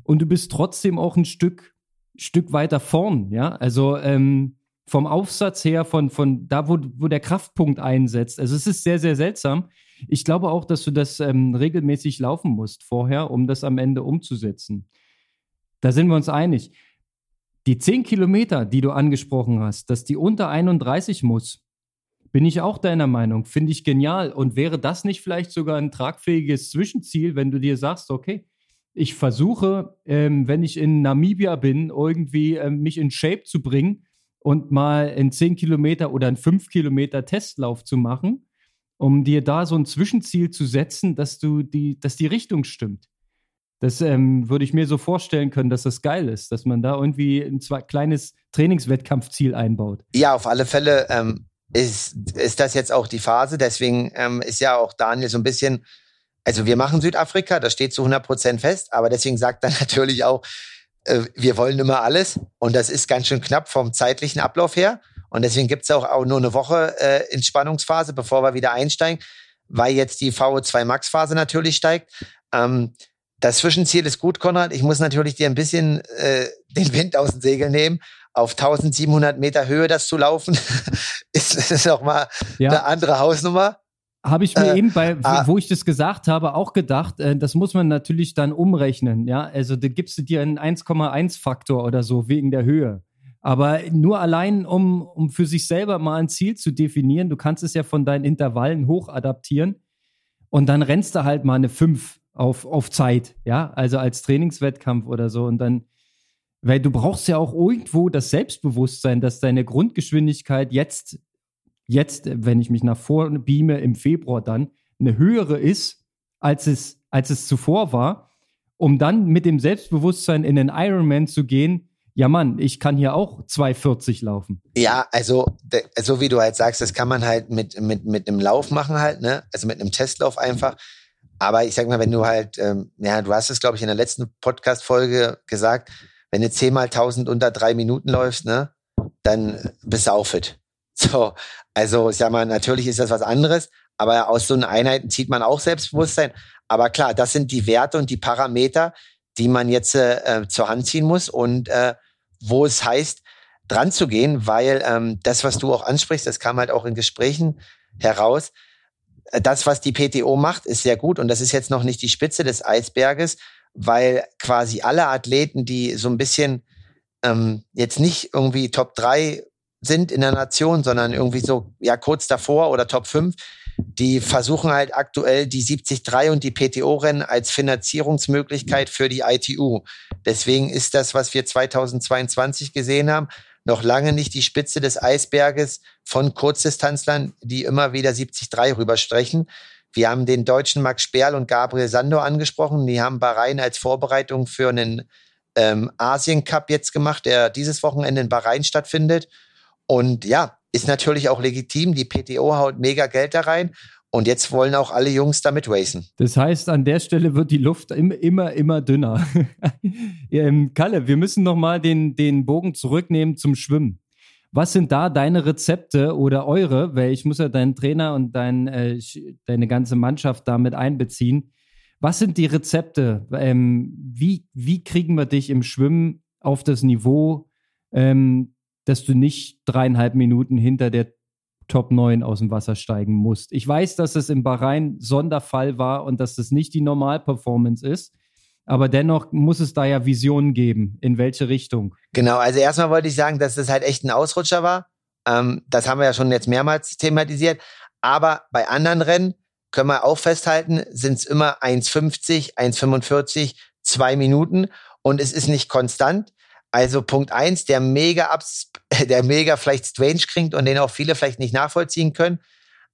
Und du bist trotzdem auch ein Stück, Stück weiter vorn, ja. Also ähm, vom Aufsatz her, von, von da, wo, wo der Kraftpunkt einsetzt. Also es ist sehr, sehr seltsam. Ich glaube auch, dass du das ähm, regelmäßig laufen musst vorher, um das am Ende umzusetzen. Da sind wir uns einig. Die 10 Kilometer, die du angesprochen hast, dass die unter 31 muss, bin ich auch deiner Meinung. Finde ich genial. Und wäre das nicht vielleicht sogar ein tragfähiges Zwischenziel, wenn du dir sagst, okay, ich versuche, ähm, wenn ich in Namibia bin, irgendwie ähm, mich in Shape zu bringen und mal in 10 Kilometer oder einen 5 Kilometer Testlauf zu machen, um dir da so ein Zwischenziel zu setzen, dass du die, dass die Richtung stimmt. Das ähm, würde ich mir so vorstellen können, dass das geil ist, dass man da irgendwie ein kleines Trainingswettkampfziel einbaut. Ja, auf alle Fälle. Ähm, ist, ist das jetzt auch die Phase. Deswegen ähm, ist ja auch Daniel so ein bisschen, also wir machen Südafrika, das steht zu 100 Prozent fest, aber deswegen sagt er [laughs] natürlich auch, äh, wir wollen immer alles und das ist ganz schön knapp vom zeitlichen Ablauf her. Und deswegen gibt's auch, auch nur eine Woche äh, Entspannungsphase, bevor wir wieder einsteigen, weil jetzt die VO2 Max-Phase natürlich steigt. Ähm, das Zwischenziel ist gut, Konrad. Ich muss natürlich dir ein bisschen äh, den Wind aus den Segeln nehmen auf 1700 Meter Höhe das zu laufen, [laughs] ist, ist auch mal ja. eine andere Hausnummer. Habe ich mir äh, eben bei, ah, wo ich das gesagt habe, auch gedacht, äh, das muss man natürlich dann umrechnen, ja. Also da gibst du dir einen 1,1 Faktor oder so wegen der Höhe. Aber nur allein, um, um für sich selber mal ein Ziel zu definieren, du kannst es ja von deinen Intervallen hoch adaptieren und dann rennst du halt mal eine 5 auf, auf Zeit, ja, also als Trainingswettkampf oder so und dann weil du brauchst ja auch irgendwo das Selbstbewusstsein, dass deine Grundgeschwindigkeit jetzt, jetzt, wenn ich mich nach vorne beame im Februar dann, eine höhere ist, als es, als es zuvor war, um dann mit dem Selbstbewusstsein in den Ironman zu gehen, ja Mann, ich kann hier auch 240 laufen. Ja, also so wie du halt sagst, das kann man halt mit, mit, mit einem Lauf machen halt, ne? Also mit einem Testlauf einfach. Aber ich sag mal, wenn du halt, ähm, ja, du hast es, glaube ich, in der letzten Podcast-Folge gesagt, wenn du zehnmal tausend unter drei Minuten läufst, ne, dann fit. [laughs] So, also ich sag mal, natürlich ist das was anderes, aber aus so einer Einheit zieht man auch Selbstbewusstsein. Aber klar, das sind die Werte und die Parameter, die man jetzt äh, zur Hand ziehen muss und äh, wo es heißt, dran zu gehen, weil ähm, das, was du auch ansprichst, das kam halt auch in Gesprächen heraus. Äh, das, was die PTO macht, ist sehr gut und das ist jetzt noch nicht die Spitze des Eisberges, weil quasi alle Athleten, die so ein bisschen ähm, jetzt nicht irgendwie Top 3 sind in der Nation, sondern irgendwie so ja kurz davor oder Top 5, die versuchen halt aktuell die 73 und die PTO-Rennen als Finanzierungsmöglichkeit für die ITU. Deswegen ist das, was wir 2022 gesehen haben, noch lange nicht die Spitze des Eisberges von Kurzdistanzlern, die immer wieder 73 rüberstrechen. Wir haben den deutschen Max Sperl und Gabriel Sando angesprochen. Die haben Bahrain als Vorbereitung für einen ähm, Asien Cup jetzt gemacht, der dieses Wochenende in Bahrain stattfindet. Und ja, ist natürlich auch legitim. Die PTO haut mega Geld da rein. Und jetzt wollen auch alle Jungs damit racen. Das heißt, an der Stelle wird die Luft immer, immer, dünner. [laughs] ähm, Kalle, wir müssen nochmal den, den Bogen zurücknehmen zum Schwimmen. Was sind da deine Rezepte oder eure? Weil ich muss ja deinen Trainer und dein, äh, deine ganze Mannschaft damit einbeziehen. Was sind die Rezepte? Ähm, wie, wie kriegen wir dich im Schwimmen auf das Niveau, ähm, dass du nicht dreieinhalb Minuten hinter der Top 9 aus dem Wasser steigen musst? Ich weiß, dass es im Bahrain Sonderfall war und dass das nicht die Normalperformance ist. Aber dennoch muss es da ja Visionen geben. In welche Richtung? Genau, also erstmal wollte ich sagen, dass das halt echt ein Ausrutscher war. Ähm, das haben wir ja schon jetzt mehrmals thematisiert. Aber bei anderen Rennen können wir auch festhalten, sind es immer 1,50, 1,45, zwei Minuten und es ist nicht konstant. Also Punkt eins, der mega abs, [laughs] der mega vielleicht strange klingt und den auch viele vielleicht nicht nachvollziehen können,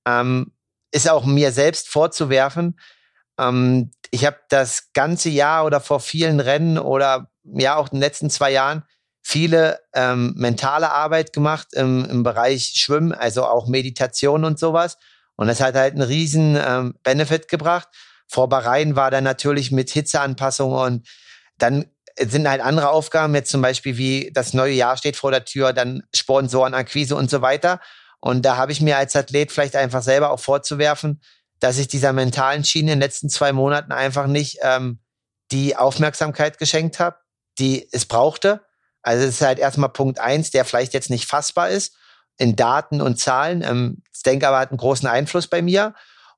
ähm, ist auch mir selbst vorzuwerfen, ähm, ich habe das ganze Jahr oder vor vielen Rennen oder ja auch in den letzten zwei Jahren viele ähm, mentale Arbeit gemacht im, im Bereich Schwimmen, also auch Meditation und sowas. Und das hat halt einen riesen ähm, Benefit gebracht. Vor Bahrain war dann natürlich mit Hitzeanpassungen und dann sind halt andere Aufgaben, jetzt zum Beispiel wie das neue Jahr steht vor der Tür, dann Sponsorenakquise und so weiter. Und da habe ich mir als Athlet vielleicht einfach selber auch vorzuwerfen, dass ich dieser mentalen Schiene in den letzten zwei Monaten einfach nicht ähm, die Aufmerksamkeit geschenkt habe, die es brauchte. Also es ist halt erstmal Punkt eins, der vielleicht jetzt nicht fassbar ist in Daten und Zahlen. Ähm, ich denke aber hat einen großen Einfluss bei mir.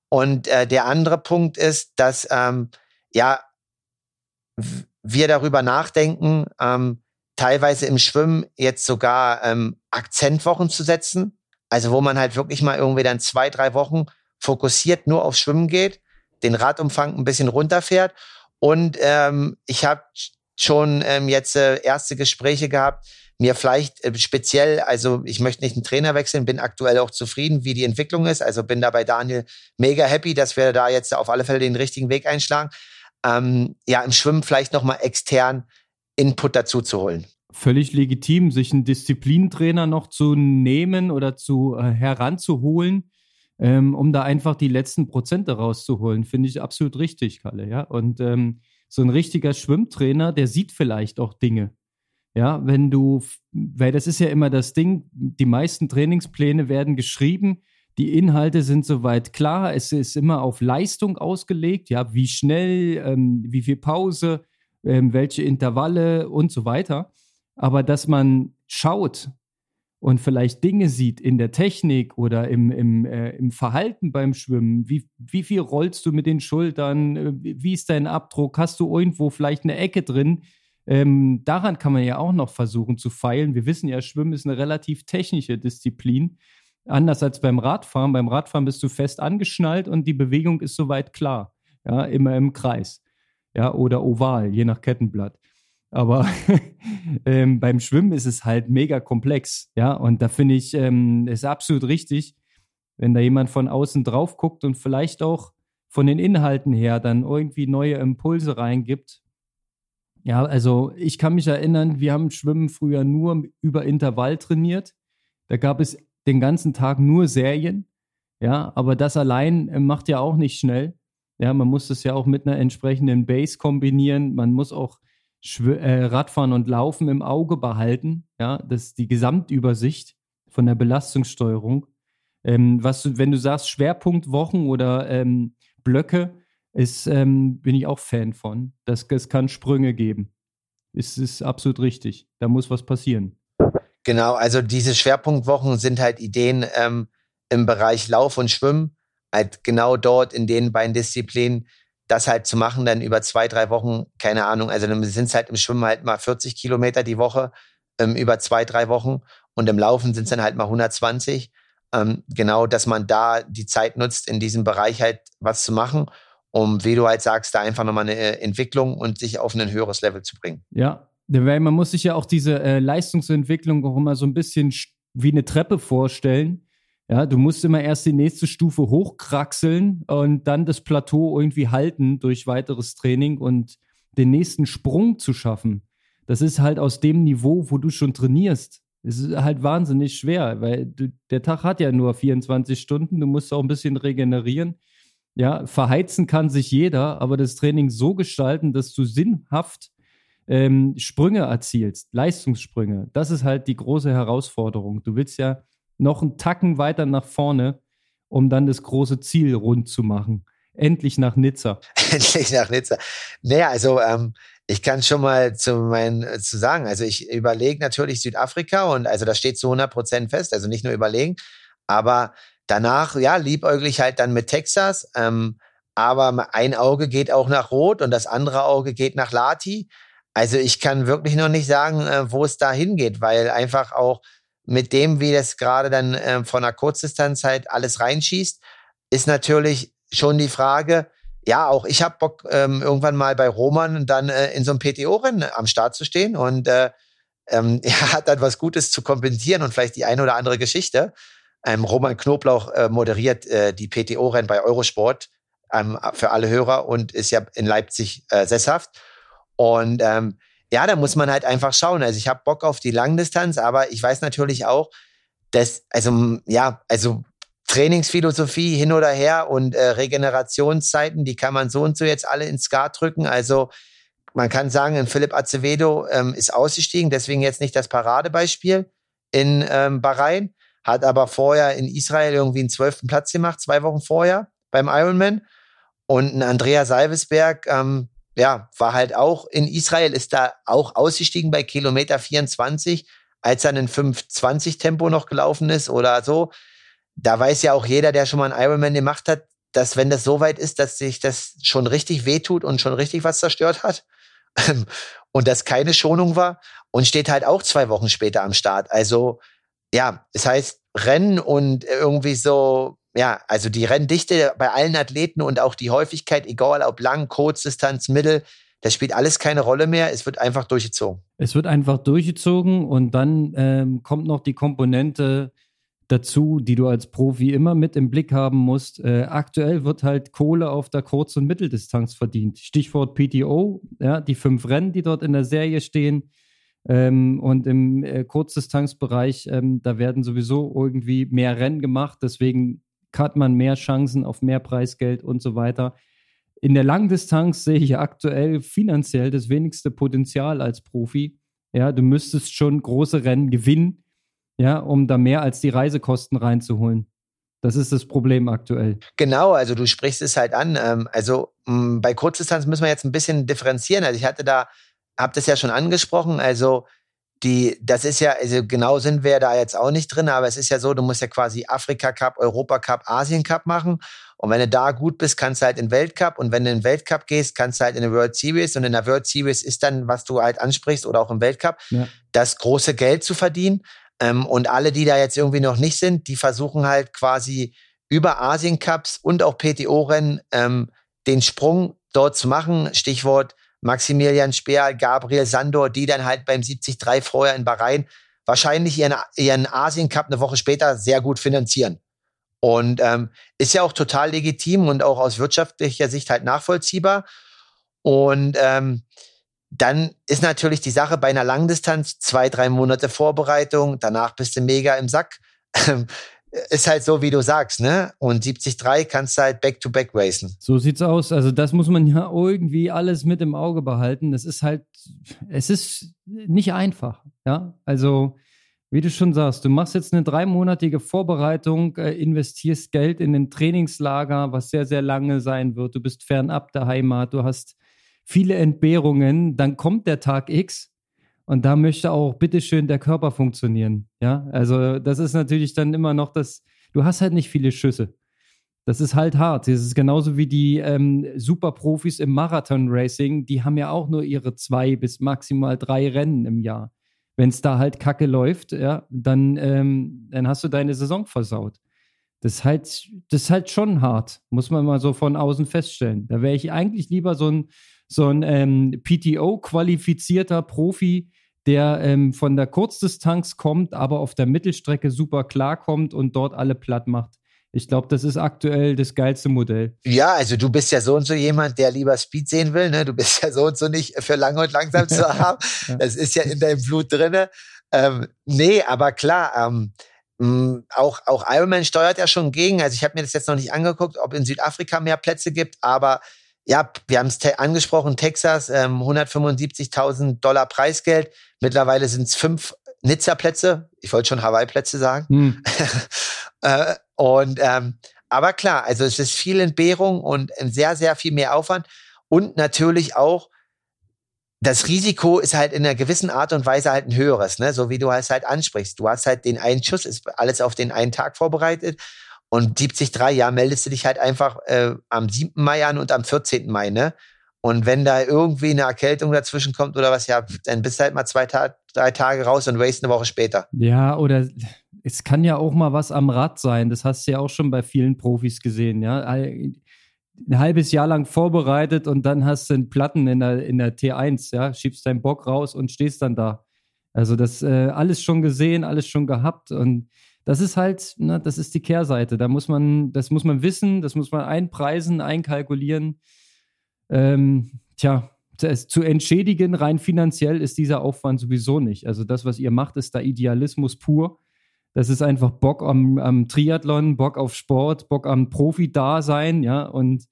Und äh, der andere Punkt ist, dass ähm, ja wir darüber nachdenken, ähm, teilweise im Schwimmen jetzt sogar ähm, Akzentwochen zu setzen. Also wo man halt wirklich mal irgendwie dann zwei, drei Wochen fokussiert nur auf Schwimmen geht, den Radumfang ein bisschen runterfährt. Und ähm, ich habe schon ähm, jetzt äh, erste Gespräche gehabt, mir vielleicht äh, speziell, also ich möchte nicht einen Trainer wechseln, bin aktuell auch zufrieden, wie die Entwicklung ist. Also bin da bei Daniel mega happy, dass wir da jetzt auf alle Fälle den richtigen Weg einschlagen. Ähm, ja, im Schwimmen vielleicht nochmal extern Input dazu zu holen. Völlig legitim, sich einen Disziplintrainer noch zu nehmen oder zu äh, heranzuholen ähm, um da einfach die letzten Prozente rauszuholen. Finde ich absolut richtig, Kalle. Ja? Und ähm, so ein richtiger Schwimmtrainer, der sieht vielleicht auch Dinge. Ja, wenn du, weil das ist ja immer das Ding, die meisten Trainingspläne werden geschrieben, die Inhalte sind soweit klar, es ist immer auf Leistung ausgelegt, ja, wie schnell, ähm, wie viel Pause, ähm, welche Intervalle und so weiter. Aber dass man schaut, und vielleicht Dinge sieht in der Technik oder im, im, äh, im Verhalten beim Schwimmen, wie, wie viel rollst du mit den Schultern, äh, wie ist dein Abdruck, hast du irgendwo vielleicht eine Ecke drin, ähm, daran kann man ja auch noch versuchen zu feilen. Wir wissen ja, Schwimmen ist eine relativ technische Disziplin. Anders als beim Radfahren. Beim Radfahren bist du fest angeschnallt und die Bewegung ist soweit klar. Ja, immer im Kreis. Ja, oder oval, je nach Kettenblatt. Aber [laughs] ähm, beim Schwimmen ist es halt mega komplex. Ja, und da finde ich, ähm, ist absolut richtig, wenn da jemand von außen drauf guckt und vielleicht auch von den Inhalten her dann irgendwie neue Impulse reingibt. Ja, also ich kann mich erinnern, wir haben Schwimmen früher nur über Intervall trainiert. Da gab es den ganzen Tag nur Serien. Ja, aber das allein äh, macht ja auch nicht schnell. Ja, man muss das ja auch mit einer entsprechenden Base kombinieren. Man muss auch Schw äh, Radfahren und Laufen im Auge behalten. Ja, das ist die Gesamtübersicht von der Belastungssteuerung. Ähm, was du, wenn du sagst Schwerpunktwochen oder ähm, Blöcke, ist, ähm, bin ich auch Fan von. Das, es kann Sprünge geben. Es ist absolut richtig. Da muss was passieren. Genau, also diese Schwerpunktwochen sind halt Ideen ähm, im Bereich Lauf und Schwimmen, halt genau dort in den beiden Disziplinen, das halt zu machen, dann über zwei, drei Wochen, keine Ahnung, also dann sind es halt im Schwimmen halt mal 40 Kilometer die Woche, ähm, über zwei, drei Wochen und im Laufen sind es dann halt mal 120. Ähm, genau, dass man da die Zeit nutzt, in diesem Bereich halt was zu machen, um, wie du halt sagst, da einfach nochmal eine äh, Entwicklung und sich auf ein höheres Level zu bringen. Ja, weil man muss sich ja auch diese äh, Leistungsentwicklung auch immer so ein bisschen wie eine Treppe vorstellen. Ja, du musst immer erst die nächste Stufe hochkraxeln und dann das Plateau irgendwie halten durch weiteres Training und den nächsten Sprung zu schaffen. Das ist halt aus dem Niveau, wo du schon trainierst. Es ist halt wahnsinnig schwer, weil du, der Tag hat ja nur 24 Stunden, du musst auch ein bisschen regenerieren. Ja, verheizen kann sich jeder, aber das Training so gestalten, dass du sinnhaft ähm, Sprünge erzielst, Leistungssprünge. Das ist halt die große Herausforderung. Du willst ja noch einen Tacken weiter nach vorne, um dann das große Ziel rund zu machen. Endlich nach Nizza. [laughs] Endlich nach Nizza. Naja, also ähm, ich kann schon mal zu meinen äh, zu sagen, also ich überlege natürlich Südafrika und also das steht zu 100 Prozent fest, also nicht nur überlegen, aber danach, ja, liebäugel ich halt dann mit Texas, ähm, aber ein Auge geht auch nach Rot und das andere Auge geht nach Lati. Also ich kann wirklich noch nicht sagen, äh, wo es da hingeht, weil einfach auch mit dem, wie das gerade dann äh, von einer Kurzdistanz halt alles reinschießt, ist natürlich schon die Frage, ja, auch ich habe Bock, ähm, irgendwann mal bei Roman dann äh, in so einem PTO-Rennen am Start zu stehen und äh, ähm, [laughs] er hat dann was Gutes zu kompensieren und vielleicht die eine oder andere Geschichte. Ähm, Roman Knoblauch äh, moderiert äh, die PTO-Rennen bei Eurosport ähm, für alle Hörer und ist ja in Leipzig äh, sesshaft. Und ähm, ja, da muss man halt einfach schauen. Also ich habe Bock auf die Langdistanz, aber ich weiß natürlich auch, dass, also ja, also Trainingsphilosophie hin oder her und äh, Regenerationszeiten, die kann man so und so jetzt alle ins Skat drücken. Also man kann sagen, ein Philipp Acevedo ähm, ist ausgestiegen, deswegen jetzt nicht das Paradebeispiel in ähm, Bahrain, hat aber vorher in Israel irgendwie einen zwölften Platz gemacht, zwei Wochen vorher beim Ironman. Und ein Andrea Salvesberg, ähm, ja, war halt auch in Israel, ist da auch ausgestiegen bei Kilometer 24, als er ein 520 Tempo noch gelaufen ist oder so. Da weiß ja auch jeder, der schon mal einen Ironman gemacht hat, dass wenn das so weit ist, dass sich das schon richtig wehtut und schon richtig was zerstört hat [laughs] und das keine Schonung war und steht halt auch zwei Wochen später am Start. Also ja, es heißt Rennen und irgendwie so ja, also die Renndichte bei allen Athleten und auch die Häufigkeit, egal ob lang, Kurzdistanz, Mittel, das spielt alles keine Rolle mehr. Es wird einfach durchgezogen. Es wird einfach durchgezogen und dann ähm, kommt noch die Komponente dazu, die du als Profi immer mit im Blick haben musst. Äh, aktuell wird halt Kohle auf der Kurz- und Mitteldistanz verdient. Stichwort PTO, ja, die fünf Rennen, die dort in der Serie stehen. Ähm, und im äh, Kurzdistanzbereich, ähm, da werden sowieso irgendwie mehr Rennen gemacht. Deswegen hat man mehr Chancen auf mehr Preisgeld und so weiter. In der Langdistanz sehe ich aktuell finanziell das wenigste Potenzial als Profi. Ja, du müsstest schon große Rennen gewinnen, ja, um da mehr als die Reisekosten reinzuholen. Das ist das Problem aktuell. Genau, also du sprichst es halt an. Ähm, also bei Kurzdistanz müssen wir jetzt ein bisschen differenzieren. Also ich hatte da, habe das ja schon angesprochen. Also die, das ist ja, also genau sind wir da jetzt auch nicht drin, aber es ist ja so, du musst ja quasi Afrika Cup, Europa Cup, Asien Cup machen. Und wenn du da gut bist, kannst du halt in Weltcup. Und wenn du in den Weltcup gehst, kannst du halt in der World Series. Und in der World Series ist dann, was du halt ansprichst oder auch im Weltcup, ja. das große Geld zu verdienen. Ähm, und alle, die da jetzt irgendwie noch nicht sind, die versuchen halt quasi über Asien Cups und auch PTO-Rennen ähm, den Sprung dort zu machen. Stichwort Maximilian Speer, Gabriel Sandor, die dann halt beim 73 vorher in Bahrain wahrscheinlich ihren, ihren Asien Cup eine Woche später sehr gut finanzieren. Und ähm, ist ja auch total legitim und auch aus wirtschaftlicher Sicht halt nachvollziehbar. Und ähm, dann ist natürlich die Sache bei einer Langdistanz zwei, drei Monate Vorbereitung, danach bist du mega im Sack. [laughs] ist halt so, wie du sagst, ne? Und 70-3 kannst du halt back-to-back -back racen. So sieht's aus. Also das muss man ja irgendwie alles mit im Auge behalten. Das ist halt, es ist nicht einfach, ja? Also, wie du schon sagst, du machst jetzt eine dreimonatige Vorbereitung, äh, investierst Geld in ein Trainingslager, was sehr, sehr lange sein wird. Du bist fernab der Heimat, du hast viele Entbehrungen. Dann kommt der Tag X und da möchte auch bitteschön der Körper funktionieren. Ja, also das ist natürlich dann immer noch das, du hast halt nicht viele Schüsse. Das ist halt hart. Das ist genauso wie die ähm, Superprofis im Marathon-Racing, die haben ja auch nur ihre zwei bis maximal drei Rennen im Jahr. Wenn es da halt kacke läuft, ja, dann, ähm, dann hast du deine Saison versaut. Das ist halt, das ist halt schon hart, muss man mal so von außen feststellen. Da wäre ich eigentlich lieber so ein, so ein ähm, PTO-qualifizierter Profi, der ähm, von der Kurzdistanz kommt, aber auf der Mittelstrecke super klarkommt und dort alle platt macht. Ich glaube, das ist aktuell das geilste Modell. Ja, also du bist ja so und so jemand, der lieber Speed sehen will. Ne? Du bist ja so und so nicht für lang und langsam zu [laughs] haben. Das ist ja in deinem Blut drinne. Ähm, nee, aber klar, ähm, auch, auch Ironman steuert ja schon gegen. Also ich habe mir das jetzt noch nicht angeguckt, ob in Südafrika mehr Plätze gibt, aber ja, wir haben es te angesprochen, Texas, ähm, 175.000 Dollar Preisgeld. Mittlerweile sind es fünf Nizza-Plätze. Ich wollte schon Hawaii-Plätze sagen. Hm. [laughs] äh, und ähm, aber klar, also es ist viel Entbehrung und sehr, sehr viel mehr Aufwand. Und natürlich auch, das Risiko ist halt in einer gewissen Art und Weise halt ein höheres, ne? So wie du es halt ansprichst. Du hast halt den einen Schuss, ist alles auf den einen Tag vorbereitet. Und 73 ja, meldest du dich halt einfach äh, am 7. Mai an und am 14. Mai, ne? Und wenn da irgendwie eine Erkältung dazwischen kommt oder was, ja, dann bist du halt mal zwei, drei Tage raus und race eine Woche später. Ja, oder es kann ja auch mal was am Rad sein. Das hast du ja auch schon bei vielen Profis gesehen, ja. Ein halbes Jahr lang vorbereitet und dann hast du einen Platten in der, in der T1, ja, schiebst deinen Bock raus und stehst dann da. Also das äh, alles schon gesehen, alles schon gehabt und das ist halt, ne, das ist die Kehrseite. Da muss man, das muss man wissen, das muss man einpreisen, einkalkulieren. Ähm, tja, zu entschädigen rein finanziell ist dieser Aufwand sowieso nicht. Also das, was ihr macht, ist da Idealismus pur. Das ist einfach Bock am, am Triathlon, Bock auf Sport, Bock am Profi-Dasein, ja, und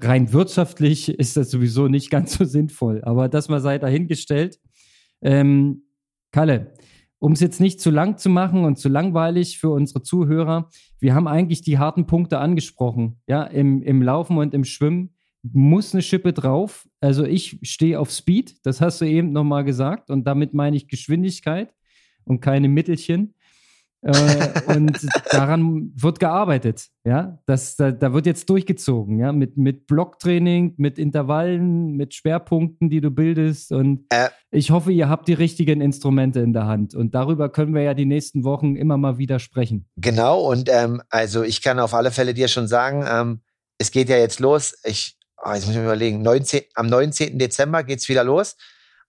rein wirtschaftlich [laughs] ist das sowieso nicht ganz so sinnvoll. Aber das mal sei dahingestellt. Ähm, Kalle, um es jetzt nicht zu lang zu machen und zu langweilig für unsere Zuhörer, wir haben eigentlich die harten Punkte angesprochen, ja, im, im Laufen und im Schwimmen muss eine Schippe drauf. Also ich stehe auf Speed, das hast du eben nochmal gesagt und damit meine ich Geschwindigkeit und keine Mittelchen äh, und daran wird gearbeitet. Ja, das, da, da, wird jetzt durchgezogen. Ja, mit, mit Blocktraining, mit Intervallen, mit Schwerpunkten, die du bildest. Und äh, ich hoffe, ihr habt die richtigen Instrumente in der Hand. Und darüber können wir ja die nächsten Wochen immer mal wieder sprechen. Genau. Und ähm, also ich kann auf alle Fälle dir schon sagen, ähm, es geht ja jetzt los. Ich, oh, jetzt muss ich mir überlegen. 19, am 19. Dezember geht es wieder los.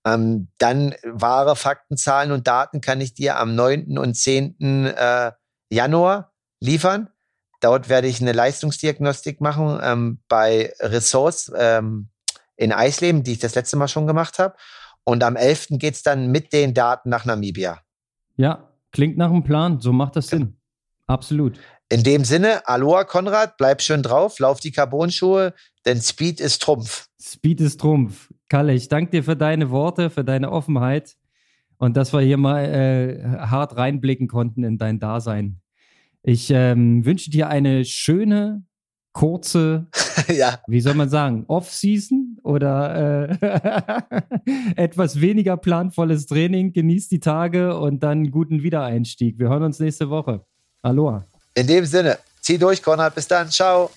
Ähm, dann wahre Fakten, Zahlen und Daten kann ich dir am 9. und 10. Äh, Januar liefern. Dort werde ich eine Leistungsdiagnostik machen ähm, bei Ressource ähm, in Eisleben, die ich das letzte Mal schon gemacht habe. Und am 11. geht es dann mit den Daten nach Namibia. Ja, klingt nach einem Plan. So macht das Sinn. Absolut. In dem Sinne, Aloha Konrad, bleib schön drauf, lauf die Carbonschuhe, denn Speed ist Trumpf. Speed ist Trumpf. Kalle, ich danke dir für deine Worte, für deine Offenheit und dass wir hier mal äh, hart reinblicken konnten in dein Dasein. Ich ähm, wünsche dir eine schöne, kurze, [laughs] ja. wie soll man sagen, Off-Season oder äh, [laughs] etwas weniger planvolles Training. Genieß die Tage und dann guten Wiedereinstieg. Wir hören uns nächste Woche. Aloha. In dem Sinne, zieh durch, Konrad. Bis dann. Ciao.